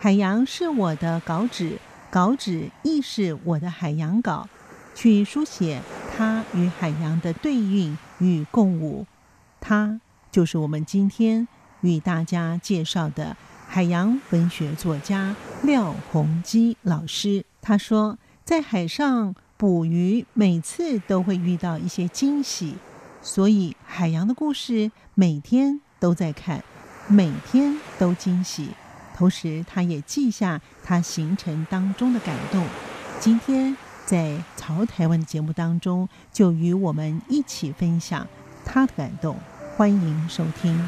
海洋是我的稿纸，稿纸亦是我的海洋稿，去书写它与海洋的对应与共舞。它就是我们今天与大家介绍的海洋文学作家廖鸿基老师。他说，在海上捕鱼，每次都会遇到一些惊喜。所以，海洋的故事每天都在看，每天都惊喜。同时，他也记下他行程当中的感动。今天在《潮台湾》的节目当中，就与我们一起分享他的感动。欢迎收听。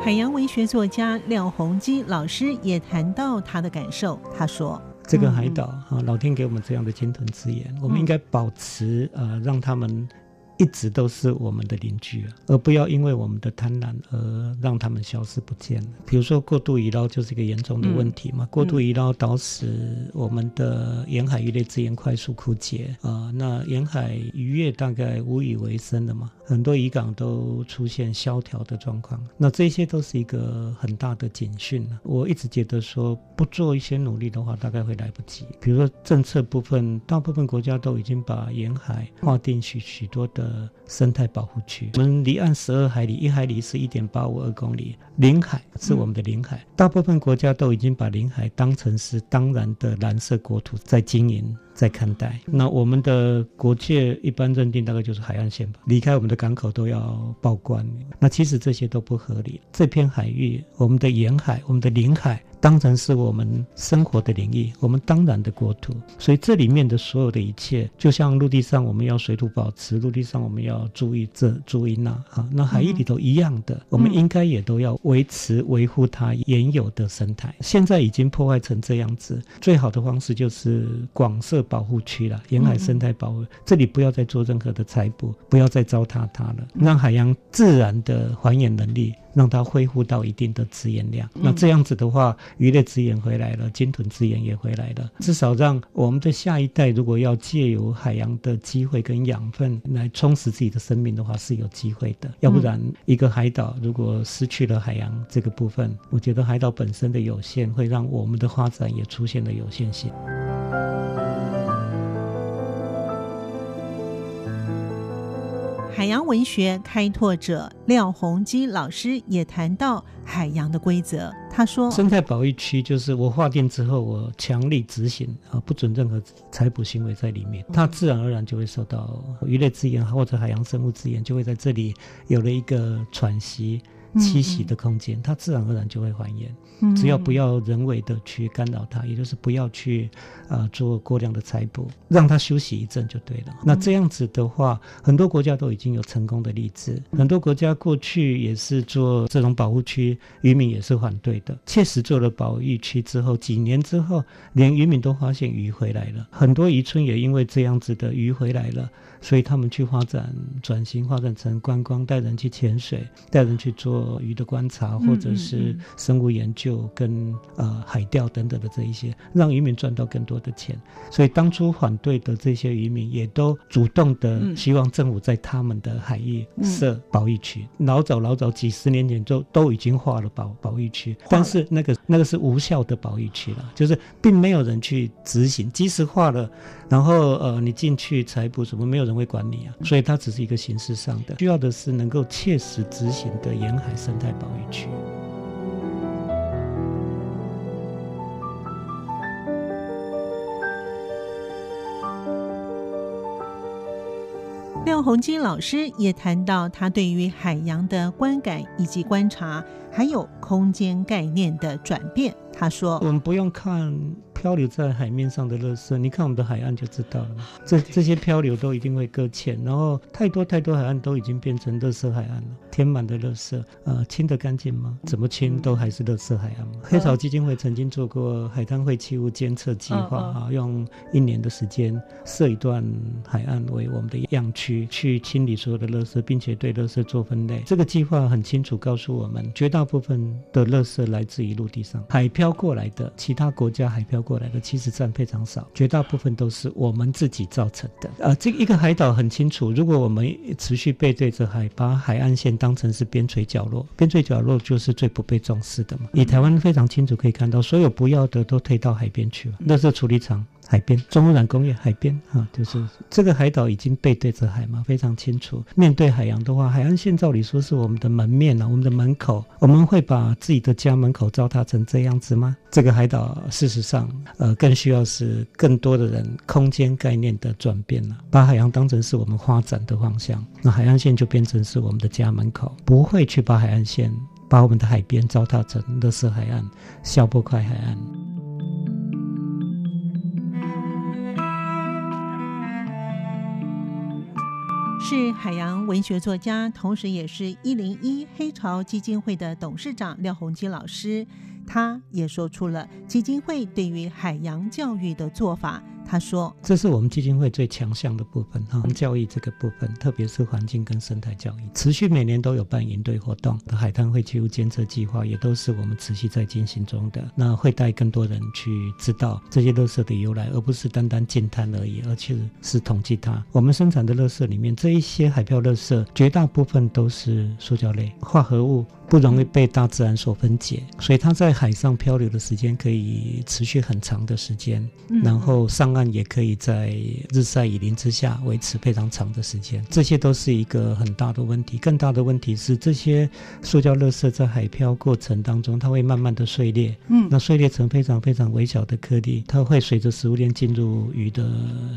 海洋文学作家廖鸿基老师也谈到他的感受，他说。这个海岛啊，老天给我们这样的鲸豚之眼，我们应该保持呃，让他们。一直都是我们的邻居，而不要因为我们的贪婪而让他们消失不见了。比如说过度渔捞就是一个严重的问题嘛，嗯、过度渔捞导致我们的沿海鱼类资源快速枯竭啊、呃，那沿海渔业大概无以为生了嘛，很多渔港都出现萧条的状况，那这些都是一个很大的警讯。我一直觉得说不做一些努力的话，大概会来不及。比如说政策部分，大部分国家都已经把沿海划定许许多的。呃，生态保护区，我们离岸十二海里，一海里是一点八五二公里，领海是我们的领海。嗯、大部分国家都已经把领海当成是当然的蓝色国土在经营。在看待，那我们的国界一般认定大概就是海岸线吧，离开我们的港口都要报关。那其实这些都不合理。这片海域，我们的沿海，我们的领海，当成是我们生活的领域，我们当然的国土。所以这里面的所有的一切，就像陆地上我们要水土保持，陆地上我们要注意这注意那啊，那海域里头一样的，我们应该也都要维持维护它原有的生态。现在已经破坏成这样子，最好的方式就是广设。保护区了，沿海生态保护，嗯、这里不要再做任何的采捕，不要再糟蹋它了，让海洋自然的还原能力。让它恢复到一定的资源量，那这样子的话，鱼类资源回来了，鲸豚资源也回来了，至少让我们的下一代，如果要借由海洋的机会跟养分来充实自己的生命的话，是有机会的。要不然，一个海岛如果失去了海洋这个部分，我觉得海岛本身的有限，会让我们的发展也出现了有限性。海洋文学开拓者廖鸿基老师也谈到海洋的规则。他说：“生态保育区就是我划定之后，我强力执行啊，不准任何采捕行为在里面，它自然而然就会受到鱼类资源或者海洋生物资源就会在这里有了一个喘息。”栖息的空间，它自然而然就会还原，只要不要人为的去干扰它，也就是不要去呃做过量的采捕，让它休息一阵就对了。那这样子的话，很多国家都已经有成功的例子，很多国家过去也是做这种保护区，渔民也是反对的。确实做了保育区之后，几年之后，连渔民都发现鱼回来了，很多渔村也因为这样子的鱼回来了。所以他们去发展转型，发展成观光，带人去潜水，带人去做鱼的观察，或者是生物研究跟呃海钓等等的这一些，让渔民赚到更多的钱。所以当初反对的这些渔民也都主动的希望政府在他们的海域设保育区。老早老早几十年前就都已经划了保保育区，但是那个那个是无效的保育区了，就是并没有人去执行，即使划了。然后呃，你进去采捕什么，没有人会管你啊，所以它只是一个形式上的，需要的是能够切实执行的沿海生态保育区。廖鸿基老师也谈到他对于海洋的观感以及观察，还有空间概念的转变。他说：“我们不用看。”漂流在海面上的垃圾，你看我们的海岸就知道了。这这些漂流都一定会搁浅，然后太多太多海岸都已经变成垃圾海岸了，填满的垃圾，呃，清得干净吗？怎么清都还是垃圾海岸嘛。黑潮基金会曾经做过海滩废弃物监测计划啊，用一年的时间设一段海岸为我们的样区，去清理所有的垃圾，并且对垃圾做分类。这个计划很清楚告诉我们，绝大部分的垃圾来自于陆地上，海漂过来的，其他国家海漂过来的其实占非常少，绝大部分都是我们自己造成的。呃，这一个海岛很清楚，如果我们持续背对着海，把海岸线当成是边陲角落，边陲角落就是最不被重视的嘛。以台湾非常清楚可以看到，所有不要的都推到海边去了，垃圾处理厂。海边，重污染工业，海边啊，就是这个海岛已经背对着海嘛，非常清楚。面对海洋的话，海岸线照理说是我们的门面啊，我们的门口，我们会把自己的家门口糟蹋成这样子吗？这个海岛事实上，呃，更需要是更多的人空间概念的转变了，把海洋当成是我们发展的方向，那海岸线就变成是我们的家门口，不会去把海岸线，把我们的海边糟蹋成垃圾海岸、小波块海岸。是海洋文学作家，同时也是一零一黑潮基金会的董事长廖鸿基老师。他也说出了基金会对于海洋教育的做法。他说：“这是我们基金会最强项的部分，哈，教育这个部分，特别是环境跟生态教育，持续每年都有办营队活动的海滩废弃物监测计划，也都是我们持续在进行中的。那会带更多人去知道这些垃圾的由来，而不是单单净滩而已，而且是统计它。我们生产的垃圾里面，这一些海漂垃圾，绝大部分都是塑胶类化合物。”不容易被大自然所分解，所以它在海上漂流的时间可以持续很长的时间，然后上岸也可以在日晒雨淋之下维持非常长的时间。这些都是一个很大的问题。更大的问题是，这些塑胶垃圾在海漂过程当中，它会慢慢的碎裂，嗯，那碎裂成非常非常微小的颗粒，它会随着食物链进入鱼的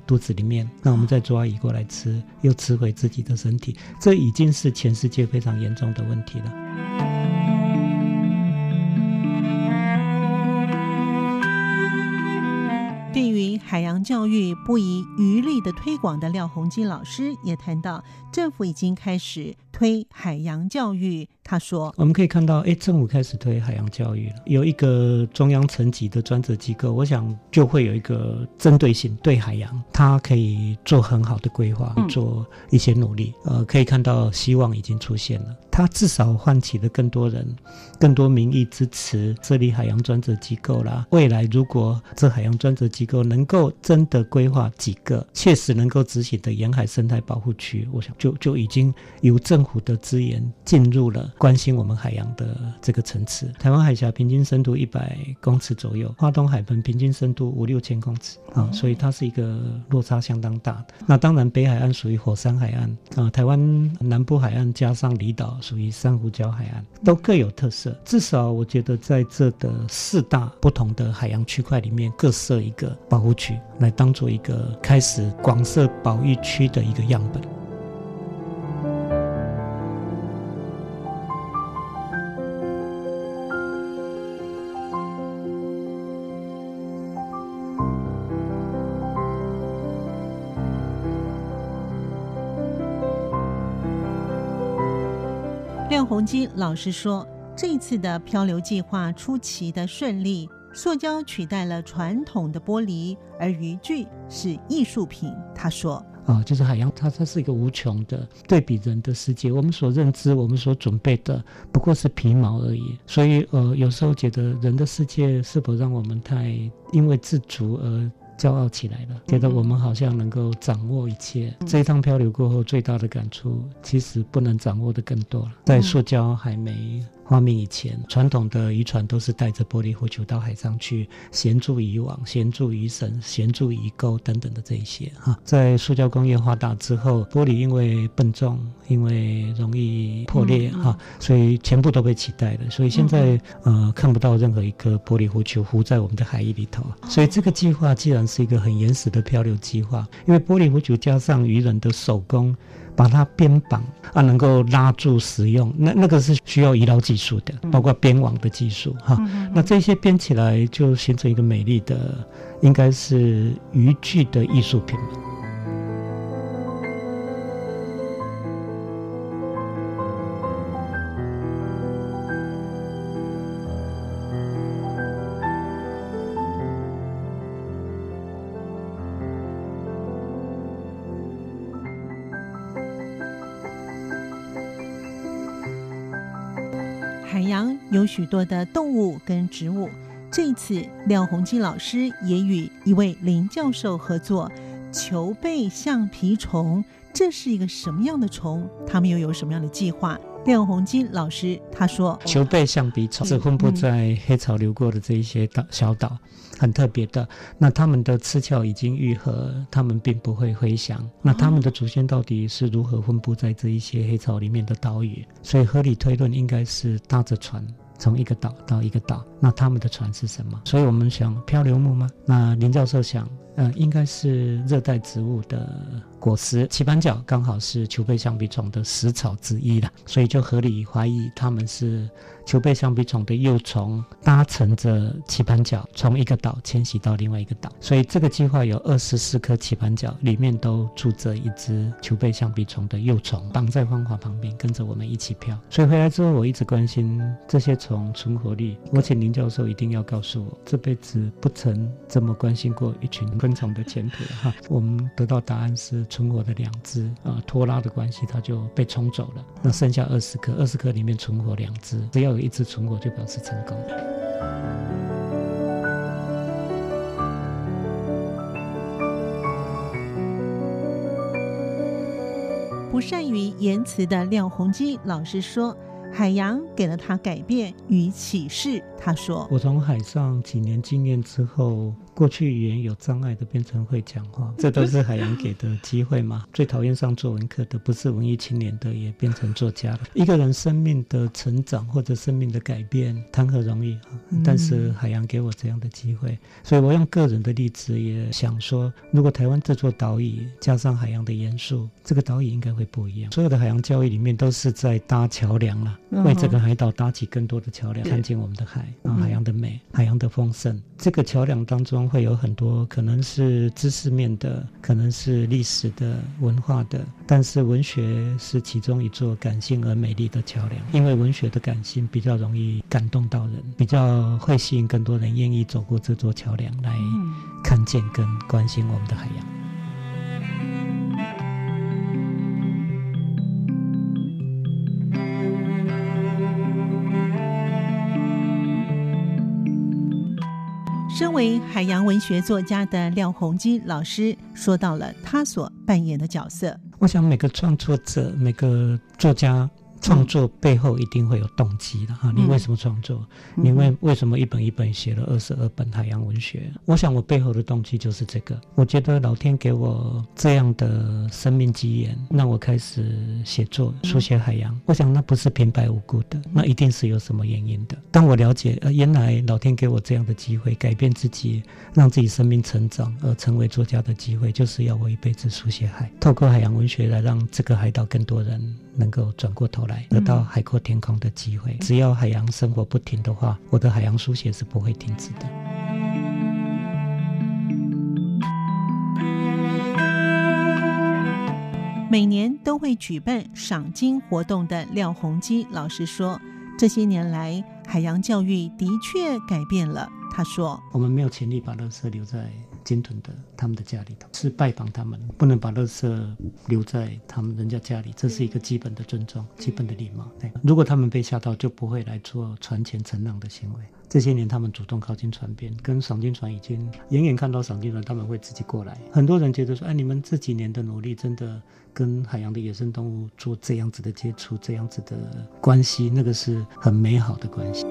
肚子里面，那我们再抓鱼过来吃，又吃回自己的身体，这已经是全世界非常严重的问题了。教育不遗余力的推广的廖鸿基老师也谈到，政府已经开始推海洋教育。他说：“我们可以看到，哎，政府开始推海洋教育了，有一个中央层级的专责机构，我想就会有一个针对性对海洋，它可以做很好的规划，做一些努力。呃，可以看到希望已经出现了。它至少唤起了更多人、更多民意支持设立海洋专责机构啦。未来如果这海洋专责机构能够真的规划几个切实能够执行的沿海生态保护区，我想就就已经由政府的资源进入了。”关心我们海洋的这个层次，台湾海峡平均深度一百公尺左右，花东海盆平均深度五六千公尺啊，所以它是一个落差相当大的。那当然，北海岸属于火山海岸啊，台湾南部海岸加上离岛属于珊瑚礁海岸，都各有特色。至少我觉得在这的四大不同的海洋区块里面，各设一个保护区，来当做一个开始广设保育区的一个样本。廖鸿基老师说：“这次的漂流计划出奇的顺利，塑胶取代了传统的玻璃，而渔具是艺术品。”他说：“啊，就是海洋，它它是一个无穷的对比人的世界。我们所认知、我们所准备的，不过是皮毛而已。所以，呃，有时候觉得人的世界是否让我们太因为自足而……”骄傲起来了，觉得我们好像能够掌握一切。这一趟漂流过后，最大的感触，其实不能掌握的更多了。在塑胶还没发明以前，传统的渔船都是带着玻璃浮球到海上去衔住渔网、衔住渔绳、衔住鱼钩等等的这一些哈。在塑胶工业化大之后，玻璃因为笨重，因为容易破裂哈，所以全部都被取代了。所以现在呃看不到任何一颗玻璃浮球浮在我们的海域里头。所以这个计划既然是一个很原始的漂流计划，因为玻璃浮球加上渔人的手工。把它编绑啊，能够拉住使用，那那个是需要医疗技术的，包括编网的技术哈。那这些编起来就形成一个美丽的，应该是渔具的艺术品。许多的动物跟植物。这一次，廖洪基老师也与一位林教授合作，球背橡皮虫，这是一个什么样的虫？他们又有什么样的计划？廖洪基老师他说：“球背橡皮虫是分布在黑潮流过的这一些岛小岛，很特别的。那它们的翅鞘已经愈合，它们并不会飞翔。那它们的祖先到底是如何分布在这一些黑潮里面的岛屿？所以合理推论应该是搭着船。”从一个岛到一个岛，那他们的船是什么？所以我们想漂流木吗？那林教授想，呃，应该是热带植物的果实，棋盘角刚好是球背橡皮虫的食草之一了，所以就合理怀疑他们是。球背橡皮虫的幼虫搭乘着棋盘角从一个岛迁徙到另外一个岛，所以这个计划有二十四颗棋盘角，里面都住着一只球背橡皮虫的幼虫，绑在方法旁边，跟着我们一起漂。所以回来之后，我一直关心这些虫存活率。我请林教授一定要告诉我，这辈子不曾这么关心过一群 昆虫的前途哈。我们得到答案是存活的两只啊，拖拉的关系，它就被冲走了。那剩下二十颗，二十颗里面存活两只，只要。有一只存活就表示成功。不善于言辞的廖鸿基老师说。海洋给了他改变与启示。他说：“我从海上几年经验之后，过去语言有障碍的变成会讲话，这都是海洋给的机会嘛。最讨厌上作文课的，不是文艺青年的，也变成作家了。一个人生命的成长或者生命的改变，谈何容易啊！但是海洋给我这样的机会，所以我用个人的例子也想说，如果台湾这座岛屿加上海洋的元素，这个岛屿应该会不一样。所有的海洋教育里面都是在搭桥梁了。”为这个海岛搭起更多的桥梁，看见我们的海，啊，海洋的美，海洋的丰盛。这个桥梁当中会有很多可能是知识面的，可能是历史的、文化的，但是文学是其中一座感性而美丽的桥梁。因为文学的感性比较容易感动到人，比较会吸引更多人愿意走过这座桥梁来看见跟关心我们的海洋。海洋文学作家的廖鸿基老师说到了他所扮演的角色。我想每个创作者，每个作家。创作背后一定会有动机的哈，你为什么创作？你为为什么一本一本写了二十二本海洋文学？我想我背后的动机就是这个。我觉得老天给我这样的生命机缘，让我开始写作、书写海洋。我想那不是平白无故的，那一定是有什么原因的。当我了解，呃，原来老天给我这样的机会，改变自己，让自己生命成长，而成为作家的机会，就是要我一辈子书写海，透过海洋文学来让这个海岛更多人能够转过头来。得到海阔天空的机会。只要海洋生活不停的话，我的海洋书写是不会停止的。每年都会举办赏金活动的廖鸿基老师说，这些年来海洋教育的确改变了。他说：“我们没有权利把垃圾留在。”鲸豚的他们的家里头是拜访他们，不能把垃圾留在他们人家家里，这是一个基本的尊重，基本的礼貌。对，如果他们被吓到，就不会来做船前乘浪的行为。这些年，他们主动靠近船边，跟赏金船已经远远看到赏金船，他们会自己过来。很多人觉得说，哎，你们这几年的努力，真的跟海洋的野生动物做这样子的接触，这样子的关系，那个是很美好的关系。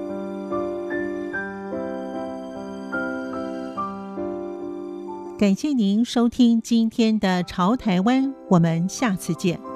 感谢您收听今天的《潮台湾》，我们下次见。